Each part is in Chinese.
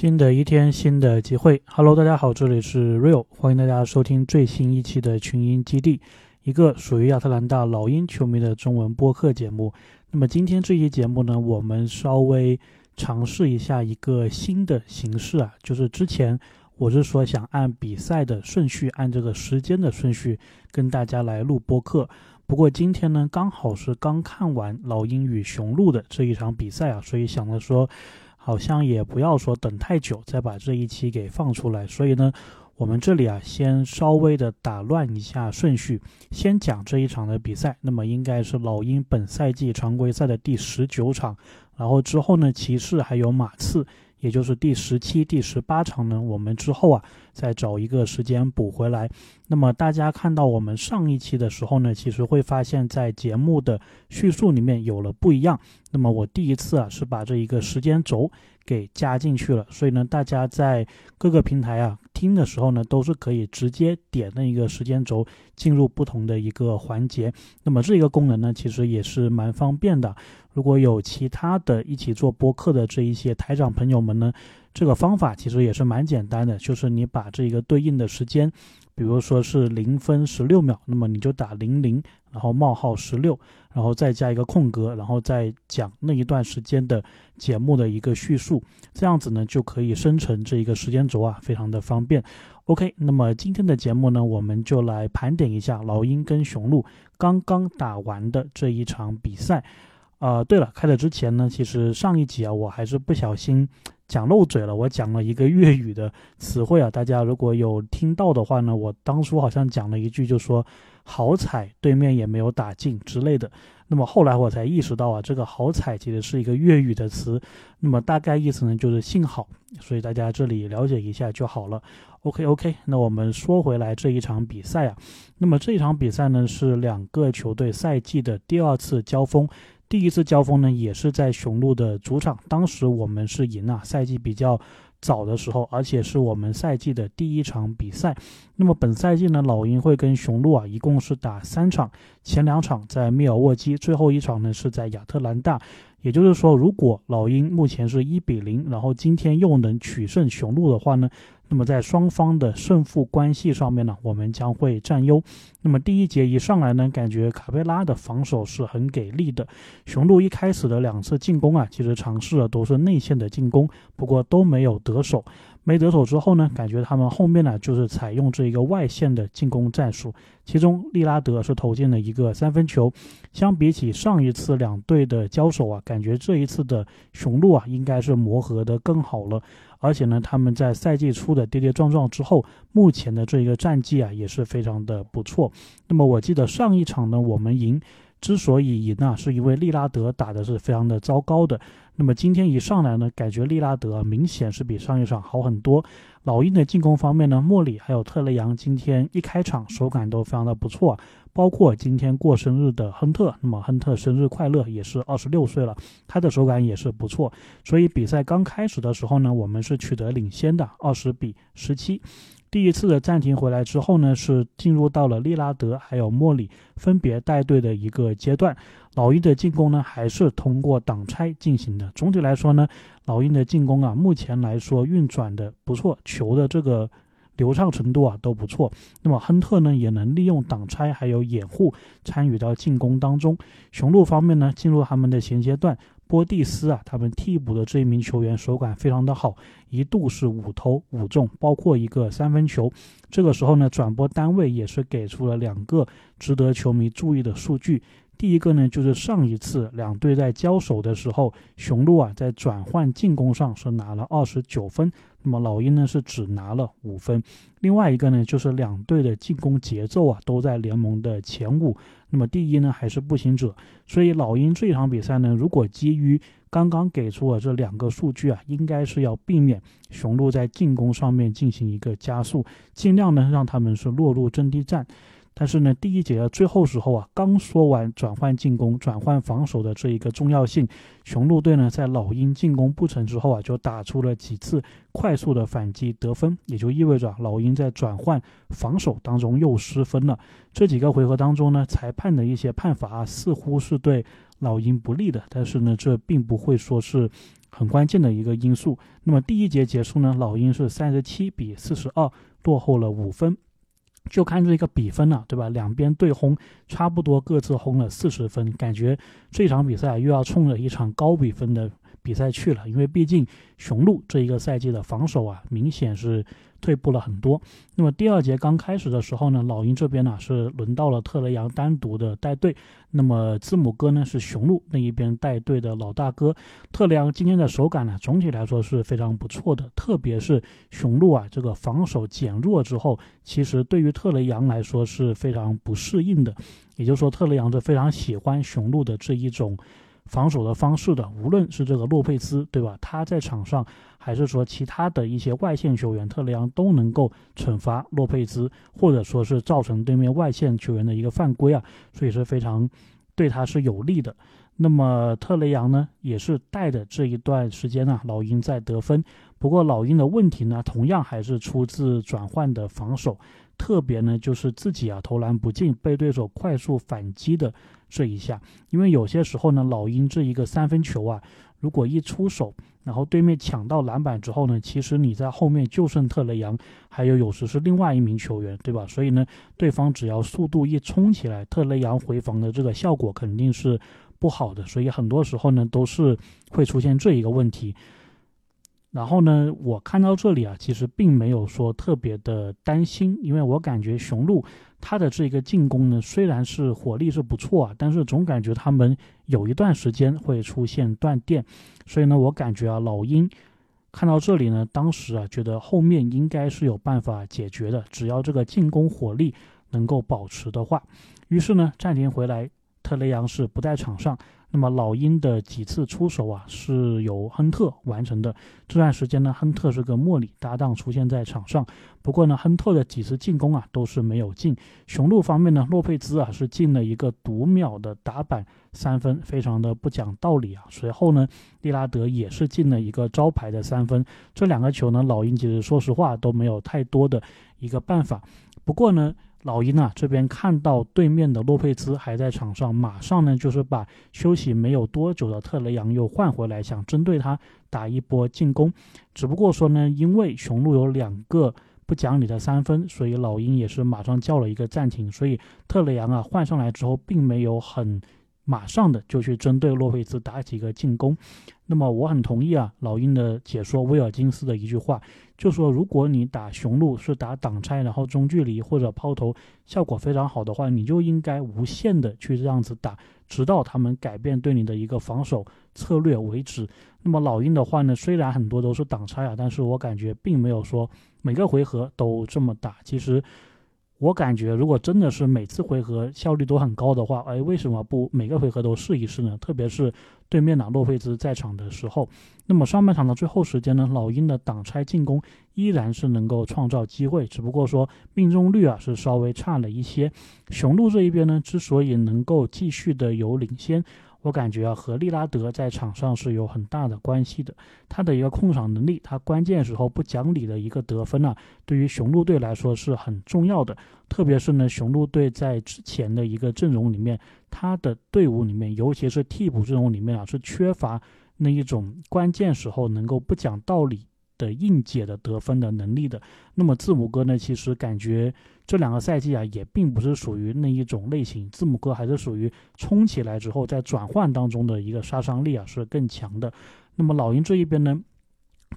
新的一天，新的机会。Hello，大家好，这里是 Real，欢迎大家收听最新一期的群英基地，一个属于亚特兰大老鹰球迷的中文播客节目。那么今天这期节目呢，我们稍微尝试一下一个新的形式啊，就是之前我是说想按比赛的顺序，按这个时间的顺序跟大家来录播客。不过今天呢，刚好是刚看完老鹰与雄鹿的这一场比赛啊，所以想着说。好像也不要说等太久，再把这一期给放出来。所以呢，我们这里啊，先稍微的打乱一下顺序，先讲这一场的比赛。那么应该是老鹰本赛季常规赛的第十九场，然后之后呢，骑士还有马刺。也就是第十七、第十八场呢，我们之后啊再找一个时间补回来。那么大家看到我们上一期的时候呢，其实会发现，在节目的叙述里面有了不一样。那么我第一次啊是把这一个时间轴给加进去了，所以呢，大家在各个平台啊听的时候呢，都是可以直接点那一个时间轴进入不同的一个环节。那么这一个功能呢，其实也是蛮方便的。如果有其他的一起做播客的这一些台长朋友们呢，这个方法其实也是蛮简单的，就是你把这个对应的时间，比如说是零分十六秒，那么你就打零零，然后冒号十六，然后再加一个空格，然后再讲那一段时间的节目的一个叙述，这样子呢就可以生成这一个时间轴啊，非常的方便。OK，那么今天的节目呢，我们就来盘点一下老鹰跟雄鹿刚刚打完的这一场比赛。呃，对了，开始之前呢，其实上一集啊，我还是不小心讲漏嘴了，我讲了一个粤语的词汇啊，大家如果有听到的话呢，我当初好像讲了一句，就说好彩对面也没有打进之类的。那么后来我才意识到啊，这个好彩其实是一个粤语的词，那么大概意思呢就是幸好，所以大家这里了解一下就好了。OK OK，那我们说回来这一场比赛啊，那么这一场比赛呢是两个球队赛季的第二次交锋。第一次交锋呢，也是在雄鹿的主场，当时我们是赢了。赛季比较早的时候，而且是我们赛季的第一场比赛。那么本赛季呢，老鹰会跟雄鹿啊，一共是打三场，前两场在密尔沃基，最后一场呢是在亚特兰大。也就是说，如果老鹰目前是一比零，然后今天又能取胜雄鹿的话呢？那么在双方的胜负关系上面呢，我们将会占优。那么第一节一上来呢，感觉卡佩拉的防守是很给力的。雄鹿一开始的两次进攻啊，其实尝试的都是内线的进攻，不过都没有得手。没得手之后呢，感觉他们后面呢就是采用这一个外线的进攻战术。其中利拉德是投进了一个三分球。相比起上一次两队的交手啊，感觉这一次的雄鹿啊应该是磨合的更好了。而且呢，他们在赛季初的跌跌撞撞之后，目前的这一个战绩啊也是非常的不错。那么我记得上一场呢，我们赢，之所以赢啊，是因为利拉德打的是非常的糟糕的。那么今天一上来呢，感觉利拉德明显是比上一场好很多。老鹰的进攻方面呢，莫里还有特雷杨今天一开场手感都非常的不错。包括今天过生日的亨特，那么亨特生日快乐，也是二十六岁了，他的手感也是不错。所以比赛刚开始的时候呢，我们是取得领先的，二十比十七。第一次的暂停回来之后呢，是进入到了利拉德还有莫里分别带队的一个阶段。老鹰的进攻呢，还是通过挡拆进行的。总体来说呢，老鹰的进攻啊，目前来说运转的不错，球的这个。流畅程度啊都不错，那么亨特呢也能利用挡拆还有掩护参与到进攻当中。雄鹿方面呢进入他们的衔接段，波蒂斯啊他们替补的这一名球员手感非常的好，一度是五投五中，包括一个三分球。这个时候呢转播单位也是给出了两个值得球迷注意的数据。第一个呢，就是上一次两队在交手的时候，雄鹿啊在转换进攻上是拿了二十九分，那么老鹰呢是只拿了五分。另外一个呢，就是两队的进攻节奏啊都在联盟的前五，那么第一呢还是步行者。所以老鹰这场比赛呢，如果基于刚刚给出的这两个数据啊，应该是要避免雄鹿在进攻上面进行一个加速，尽量呢让他们是落入阵地战。但是呢，第一节的最后时候啊，刚说完转换进攻、转换防守的这一个重要性，雄鹿队呢在老鹰进攻不成之后啊，就打出了几次快速的反击得分，也就意味着老鹰在转换防守当中又失分了。这几个回合当中呢，裁判的一些判罚似乎是对老鹰不利的，但是呢，这并不会说是很关键的一个因素。那么第一节结束呢，老鹰是三十七比四十二落后了五分。就看这个比分了，对吧？两边对轰，差不多各自轰了四十分，感觉这场比赛又要冲着一场高比分的比赛去了。因为毕竟雄鹿这一个赛季的防守啊，明显是。退步了很多。那么第二节刚开始的时候呢，老鹰这边呢是轮到了特雷杨单独的带队。那么字母哥呢是雄鹿那一边带队的老大哥。特雷杨今天的手感呢总体来说是非常不错的，特别是雄鹿啊这个防守减弱之后，其实对于特雷杨来说是非常不适应的。也就是说，特雷杨是非常喜欢雄鹿的这一种。防守的方式的，无论是这个洛佩兹，对吧？他在场上，还是说其他的一些外线球员，特雷杨都能够惩罚洛佩兹，或者说是造成对面外线球员的一个犯规啊，所以是非常对他是有利的。那么特雷杨呢，也是带着这一段时间呢，老鹰在得分。不过老鹰的问题呢，同样还是出自转换的防守，特别呢就是自己啊投篮不进，被对手快速反击的。这一下，因为有些时候呢，老鹰这一个三分球啊，如果一出手，然后对面抢到篮板之后呢，其实你在后面就剩特雷杨，还有有时是另外一名球员，对吧？所以呢，对方只要速度一冲起来，特雷杨回防的这个效果肯定是不好的，所以很多时候呢，都是会出现这一个问题。然后呢，我看到这里啊，其实并没有说特别的担心，因为我感觉雄鹿他的这个进攻呢，虽然是火力是不错啊，但是总感觉他们有一段时间会出现断电，所以呢，我感觉啊，老鹰看到这里呢，当时啊，觉得后面应该是有办法解决的，只要这个进攻火力能够保持的话，于是呢，暂停回来，特雷杨是不在场上。那么老鹰的几次出手啊，是由亨特完成的。这段时间呢，亨特是跟莫里搭档出现在场上。不过呢，亨特的几次进攻啊，都是没有进。雄鹿方面呢，洛佩兹啊是进了一个读秒的打板三分，非常的不讲道理啊。随后呢，利拉德也是进了一个招牌的三分。这两个球呢，老鹰其实说实话都没有太多的一个办法。不过呢。老鹰啊，这边看到对面的洛佩兹还在场上，马上呢就是把休息没有多久的特雷杨又换回来，想针对他打一波进攻。只不过说呢，因为雄鹿有两个不讲理的三分，所以老鹰也是马上叫了一个暂停。所以特雷杨啊换上来之后，并没有很马上的就去针对洛佩兹打几个进攻。那么我很同意啊，老鹰的解说威尔金斯的一句话，就说如果你打雄鹿是打挡拆，然后中距离或者抛投效果非常好的话，你就应该无限的去这样子打，直到他们改变对你的一个防守策略为止。那么老鹰的话呢，虽然很多都是挡拆啊，但是我感觉并没有说每个回合都这么打。其实。我感觉，如果真的是每次回合效率都很高的话，哎，为什么不每个回合都试一试呢？特别是对面的洛佩兹在场的时候。那么上半场的最后时间呢，老鹰的挡拆进攻依然是能够创造机会，只不过说命中率啊是稍微差了一些。雄鹿这一边呢，之所以能够继续的有领先。我感觉啊，和利拉德在场上是有很大的关系的。他的一个控场能力，他关键时候不讲理的一个得分啊，对于雄鹿队来说是很重要的。特别是呢，雄鹿队在之前的一个阵容里面，他的队伍里面，尤其是替补阵容里面啊，是缺乏那一种关键时候能够不讲道理。的硬解的得分的能力的，那么字母哥呢？其实感觉这两个赛季啊，也并不是属于那一种类型。字母哥还是属于冲起来之后，在转换当中的一个杀伤力啊是更强的。那么老鹰这一边呢？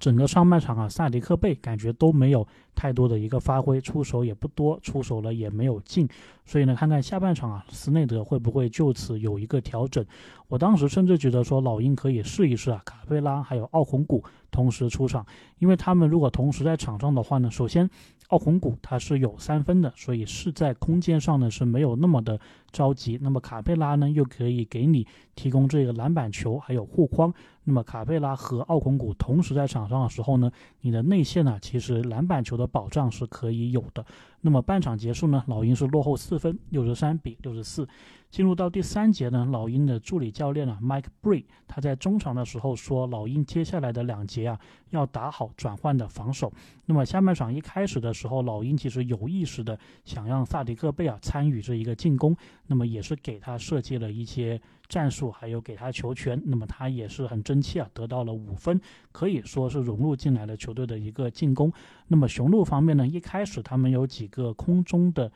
整个上半场啊，萨迪克贝感觉都没有太多的一个发挥，出手也不多，出手了也没有进，所以呢，看看下半场啊，斯内德会不会就此有一个调整？我当时甚至觉得说，老鹰可以试一试啊，卡佩拉还有奥孔古同时出场，因为他们如果同时在场上的话呢，首先。奥孔古他是有三分的，所以是在空间上呢是没有那么的着急。那么卡佩拉呢又可以给你提供这个篮板球，还有护框。那么卡佩拉和奥孔古同时在场上的时候呢，你的内线呢其实篮板球的保障是可以有的。那么半场结束呢，老鹰是落后四分，六十三比六十四。进入到第三节呢，老鹰的助理教练啊，Mike Bree，他在中场的时候说，老鹰接下来的两节啊，要打好转换的防守。那么下半场一开始的时候，老鹰其实有意识的想让萨迪克贝啊参与这一个进攻，那么也是给他设计了一些战术，还有给他球权。那么他也是很争气啊，得到了五分，可以说是融入进来了球队的一个进攻。那么雄鹿方面呢，一开始他们有几个空中的。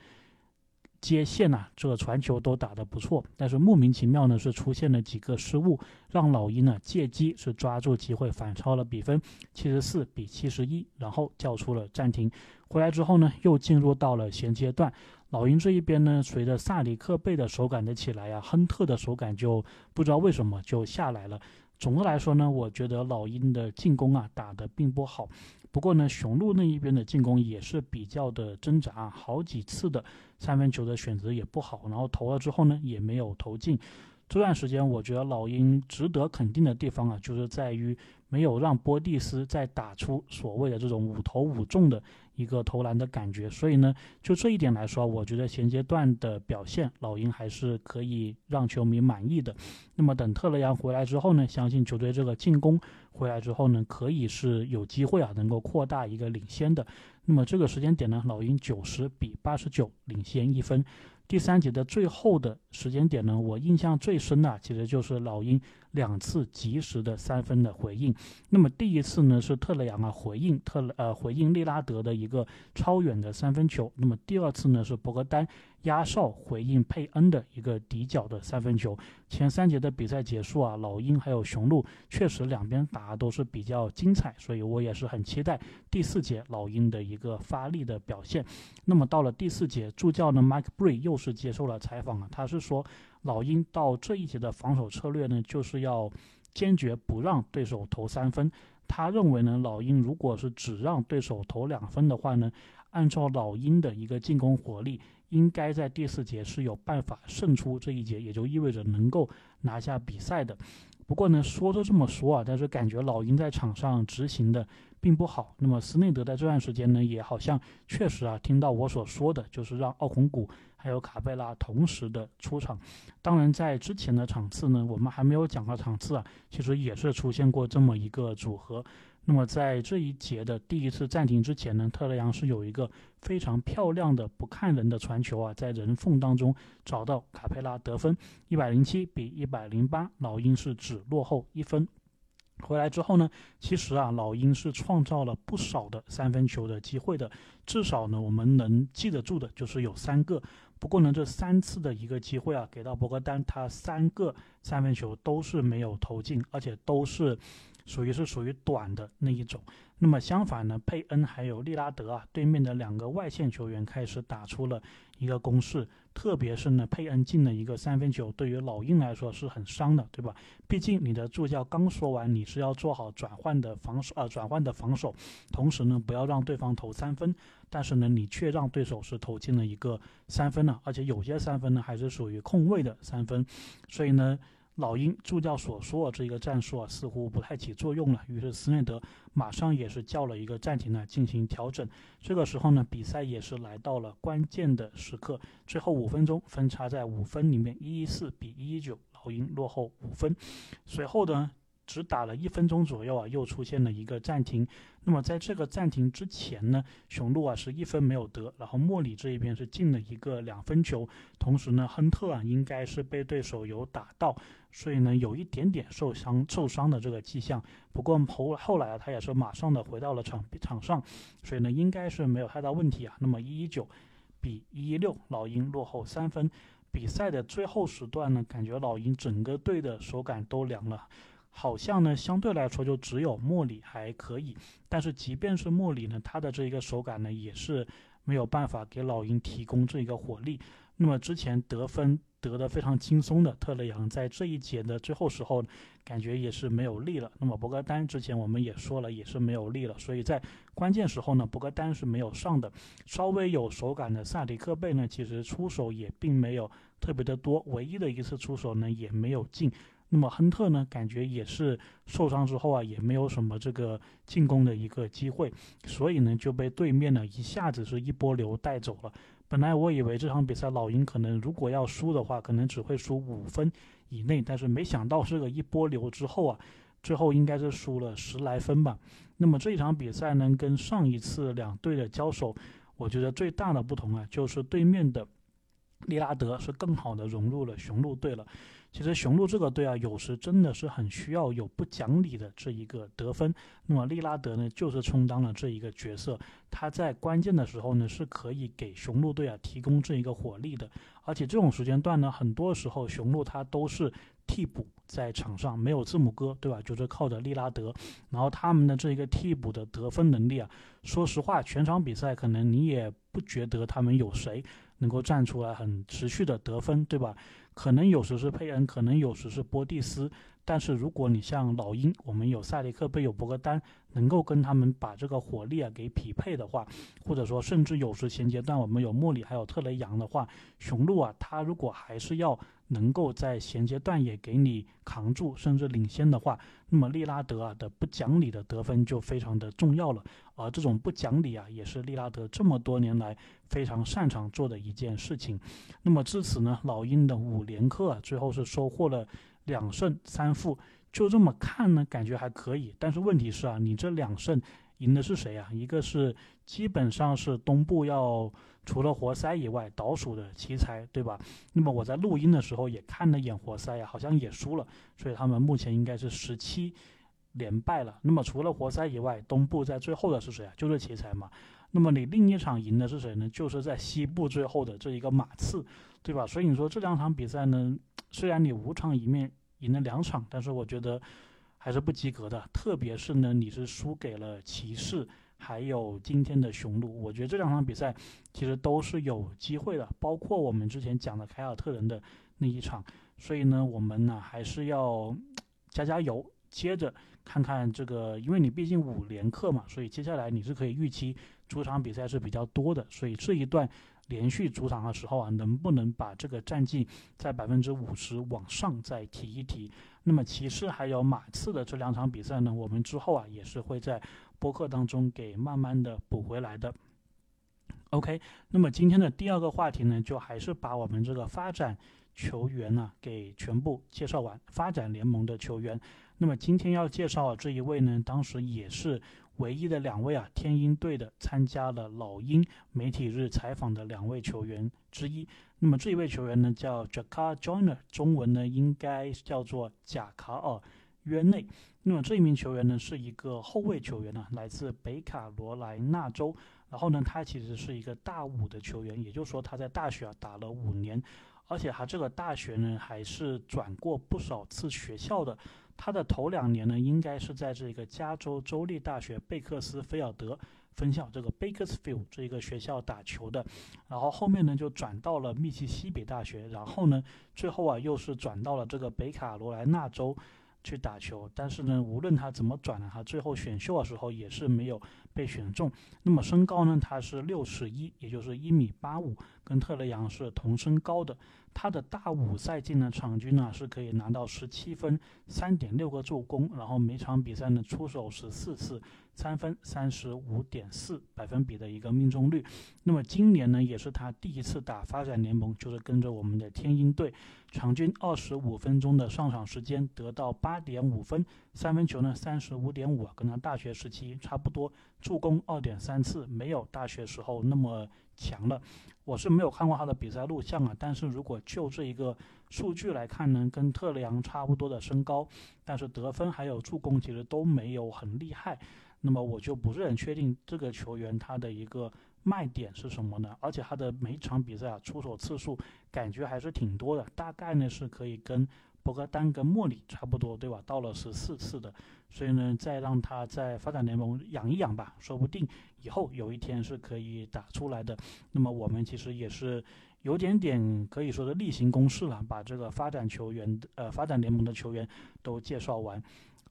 接线呐，这个传球都打得不错，但是莫名其妙呢是出现了几个失误，让老鹰呢借机是抓住机会反超了比分，七十四比七十一，然后叫出了暂停。回来之后呢，又进入到了衔接段，老鹰这一边呢，随着萨里克贝的手感的起来呀，亨特的手感就不知道为什么就下来了。总的来说呢，我觉得老鹰的进攻啊打得并不好。不过呢，雄鹿那一边的进攻也是比较的挣扎，好几次的三分球的选择也不好，然后投了之后呢也没有投进。这段时间我觉得老鹰值得肯定的地方啊，就是在于没有让波蒂斯再打出所谓的这种五投五中的一个投篮的感觉。所以呢，就这一点来说，我觉得现阶段的表现老鹰还是可以让球迷满意的。那么等特雷杨回来之后呢，相信球队这个进攻回来之后呢，可以是有机会啊，能够扩大一个领先的。那么这个时间点呢，老鹰九十比八十九领先一分。第三节的最后的时间点呢，我印象最深的其实就是老鹰两次及时的三分的回应。那么第一次呢是特雷杨啊回应特呃回应利拉德的一个超远的三分球。那么第二次呢是博格丹。压哨回应佩恩的一个底角的三分球。前三节的比赛结束啊，老鹰还有雄鹿确实两边打都是比较精彩，所以我也是很期待第四节老鹰的一个发力的表现。那么到了第四节，助教呢，Mike Bree 又是接受了采访啊，他是说老鹰到这一节的防守策略呢，就是要坚决不让对手投三分。他认为呢，老鹰如果是只让对手投两分的话呢，按照老鹰的一个进攻火力。应该在第四节是有办法胜出这一节，也就意味着能够拿下比赛的。不过呢，说都这么说啊，但是感觉老鹰在场上执行的并不好。那么斯内德在这段时间呢，也好像确实啊，听到我所说的就是让奥孔古还有卡贝拉同时的出场。当然，在之前的场次呢，我们还没有讲到场次啊，其实也是出现过这么一个组合。那么在这一节的第一次暂停之前呢，特雷杨是有一个非常漂亮的不看人的传球啊，在人缝当中找到卡佩拉得分，一百零七比一百零八，老鹰是只落后一分。回来之后呢，其实啊，老鹰是创造了不少的三分球的机会的，至少呢，我们能记得住的就是有三个。不过呢，这三次的一个机会啊，给到博格丹，他三个三分球都是没有投进，而且都是。属于是属于短的那一种，那么相反呢，佩恩还有利拉德啊，对面的两个外线球员开始打出了一个攻势，特别是呢，佩恩进了一个三分球，对于老鹰来说是很伤的，对吧？毕竟你的助教刚说完你是要做好转换的防守啊，转换的防守，同时呢，不要让对方投三分，但是呢，你却让对手是投进了一个三分呢，而且有些三分呢还是属于空位的三分，所以呢。老鹰助教所说的这个战术啊，似乎不太起作用了。于是斯内德马上也是叫了一个暂停呢，进行调整。这个时候呢，比赛也是来到了关键的时刻，最后五分钟分差在五分里面，一一四比一一九，老鹰落后五分。随后呢？只打了一分钟左右啊，又出现了一个暂停。那么在这个暂停之前呢，雄鹿啊是一分没有得，然后莫里这一边是进了一个两分球。同时呢，亨特啊应该是被对手有打到，所以呢有一点点受伤受伤的这个迹象。不过后后来啊他也是马上的回到了场场上，所以呢应该是没有太大问题啊。那么一一九比一一六，老鹰落后三分。比赛的最后时段呢，感觉老鹰整个队的手感都凉了。好像呢，相对来说就只有莫里还可以，但是即便是莫里呢，他的这一个手感呢，也是没有办法给老鹰提供这一个火力。那么之前得分得的非常轻松的特雷杨，在这一节的最后时候，感觉也是没有力了。那么博格丹之前我们也说了，也是没有力了。所以在关键时候呢，博格丹是没有上的。稍微有手感的萨迪克贝呢，其实出手也并没有特别的多，唯一的一次出手呢，也没有进。那么亨特呢，感觉也是受伤之后啊，也没有什么这个进攻的一个机会，所以呢就被对面呢一下子是一波流带走了。本来我以为这场比赛老鹰可能如果要输的话，可能只会输五分以内，但是没想到这个一波流之后啊，最后应该是输了十来分吧。那么这一场比赛呢，跟上一次两队的交手，我觉得最大的不同啊，就是对面的。利拉德是更好的融入了雄鹿队了。其实雄鹿这个队啊，有时真的是很需要有不讲理的这一个得分。那么利拉德呢，就是充当了这一个角色。他在关键的时候呢，是可以给雄鹿队啊提供这一个火力的。而且这种时间段呢，很多时候雄鹿他都是替补在场上，没有字母哥，对吧？就是靠着利拉德。然后他们的这一个替补的得分能力啊，说实话，全场比赛可能你也不觉得他们有谁。能够站出来很持续的得分，对吧？可能有时是佩恩，可能有时是波蒂斯。但是如果你像老鹰，我们有塞雷克贝，有博格丹，能够跟他们把这个火力啊给匹配的话，或者说甚至有时衔接段我们有莫里还有特雷杨的话，雄鹿啊，他如果还是要能够在衔接段也给你扛住，甚至领先的话，那么利拉德啊的不讲理的得分就非常的重要了。而这种不讲理啊，也是利拉德这么多年来非常擅长做的一件事情。那么至此呢，老鹰的五连客啊，最后是收获了。两胜三负，就这么看呢，感觉还可以。但是问题是啊，你这两胜赢的是谁啊？一个是基本上是东部要除了活塞以外倒数的奇才，对吧？那么我在录音的时候也看了一眼活塞呀，好像也输了，所以他们目前应该是十七连败了。那么除了活塞以外，东部在最后的是谁啊？就是奇才嘛。那么你另一场赢的是谁呢？就是在西部最后的这一个马刺，对吧？所以你说这两场比赛呢，虽然你五场一面。赢了两场，但是我觉得还是不及格的。特别是呢，你是输给了骑士，还有今天的雄鹿。我觉得这两场比赛其实都是有机会的，包括我们之前讲的凯尔特人的那一场。所以呢，我们呢还是要加加油，接着看看这个，因为你毕竟五连克嘛，所以接下来你是可以预期主场比赛是比较多的。所以这一段。连续主场的时候啊，能不能把这个战绩在百分之五十往上再提一提？那么骑士还有马刺的这两场比赛呢，我们之后啊也是会在播客当中给慢慢的补回来的。OK，那么今天的第二个话题呢，就还是把我们这个发展球员呢给全部介绍完，发展联盟的球员。那么今天要介绍这一位呢，当时也是。唯一的两位啊，天鹰队的参加了老鹰媒体日采访的两位球员之一。那么这一位球员呢，叫 Jakar Joyner，中文呢应该叫做贾卡尔约内。那么这一名球员呢，是一个后卫球员呢，来自北卡罗来纳州。然后呢，他其实是一个大五的球员，也就是说他在大学啊打了五年，而且他这个大学呢还是转过不少次学校的。他的头两年呢，应该是在这个加州州立大学贝克斯菲尔德分校这个 Bakersfield 这一个学校打球的，然后后面呢就转到了密西西比大学，然后呢最后啊又是转到了这个北卡罗来纳州。去打球，但是呢，无论他怎么转呢，他最后选秀的时候也是没有被选中。那么身高呢，他是六尺一，也就是一米八五，跟特雷杨是同身高的。他的大五赛季呢，场均呢是可以拿到十七分，三点六个助攻，然后每场比赛呢出手十四次。三分三十五点四百分比的一个命中率，那么今年呢，也是他第一次打发展联盟，就是跟着我们的天鹰队，场均二十五分钟的上场时间，得到八点五分，三分球呢三十五点五，跟他大学时期差不多，助攻二点三次，没有大学时候那么强了。我是没有看过他的比赛录像啊，但是如果就这一个数据来看呢，跟特雷杨差不多的身高，但是得分还有助攻其实都没有很厉害。那么我就不是很确定这个球员他的一个卖点是什么呢？而且他的每场比赛啊出手次数感觉还是挺多的，大概呢是可以跟博格丹跟莫里差不多，对吧？到了十四次的，所以呢再让他在发展联盟养一养吧，说不定以后有一天是可以打出来的。那么我们其实也是有点点可以说是例行公事了，把这个发展球员呃发展联盟的球员都介绍完。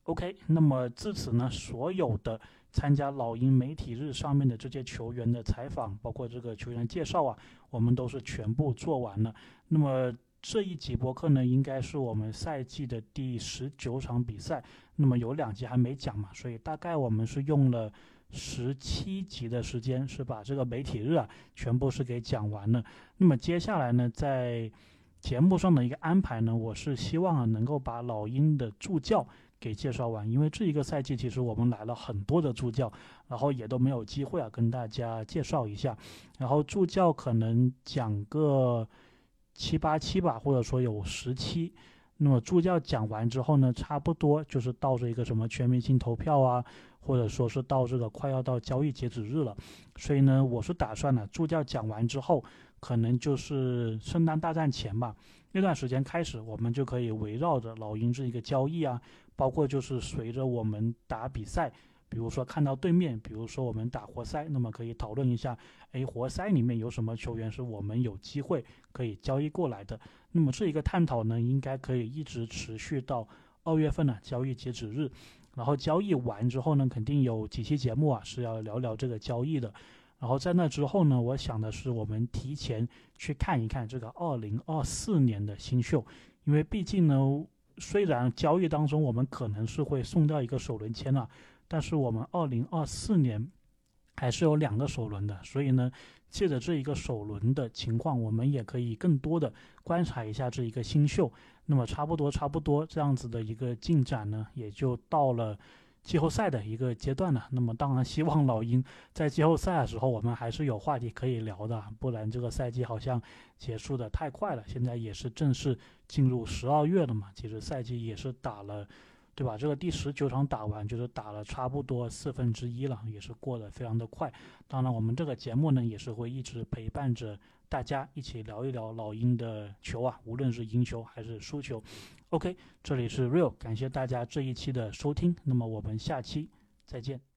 OK，那么至此呢，所有的参加老鹰媒体日上面的这些球员的采访，包括这个球员介绍啊，我们都是全部做完了。那么这一集播客呢，应该是我们赛季的第十九场比赛。那么有两集还没讲嘛，所以大概我们是用了十七集的时间，是把这个媒体日啊全部是给讲完了。那么接下来呢，在节目上的一个安排呢，我是希望啊能够把老鹰的助教给介绍完，因为这一个赛季其实我们来了很多的助教，然后也都没有机会啊跟大家介绍一下。然后助教可能讲个七八期吧，或者说有十期。那么助教讲完之后呢，差不多就是到这一个什么全明星投票啊，或者说是到这个快要到交易截止日了。所以呢，我是打算呢，助教讲完之后，可能就是圣诞大战前吧，那段时间开始，我们就可以围绕着老鹰这一个交易啊，包括就是随着我们打比赛。比如说看到对面，比如说我们打活塞，那么可以讨论一下，哎，活塞里面有什么球员是我们有机会可以交易过来的？那么这一个探讨呢，应该可以一直持续到二月份呢交易截止日，然后交易完之后呢，肯定有几期节目啊是要聊聊这个交易的，然后在那之后呢，我想的是我们提前去看一看这个二零二四年的新秀，因为毕竟呢，虽然交易当中我们可能是会送掉一个首轮签啊。但是我们二零二四年还是有两个首轮的，所以呢，借着这一个首轮的情况，我们也可以更多的观察一下这一个新秀。那么差不多差不多这样子的一个进展呢，也就到了季后赛的一个阶段了。那么当然希望老鹰在季后赛的时候，我们还是有话题可以聊的，不然这个赛季好像结束的太快了。现在也是正式进入十二月了嘛，其实赛季也是打了。对吧？这个第十九场打完，就是打了差不多四分之一了，也是过得非常的快。当然，我们这个节目呢，也是会一直陪伴着大家一起聊一聊老鹰的球啊，无论是赢球还是输球。OK，这里是 Real，感谢大家这一期的收听，那么我们下期再见。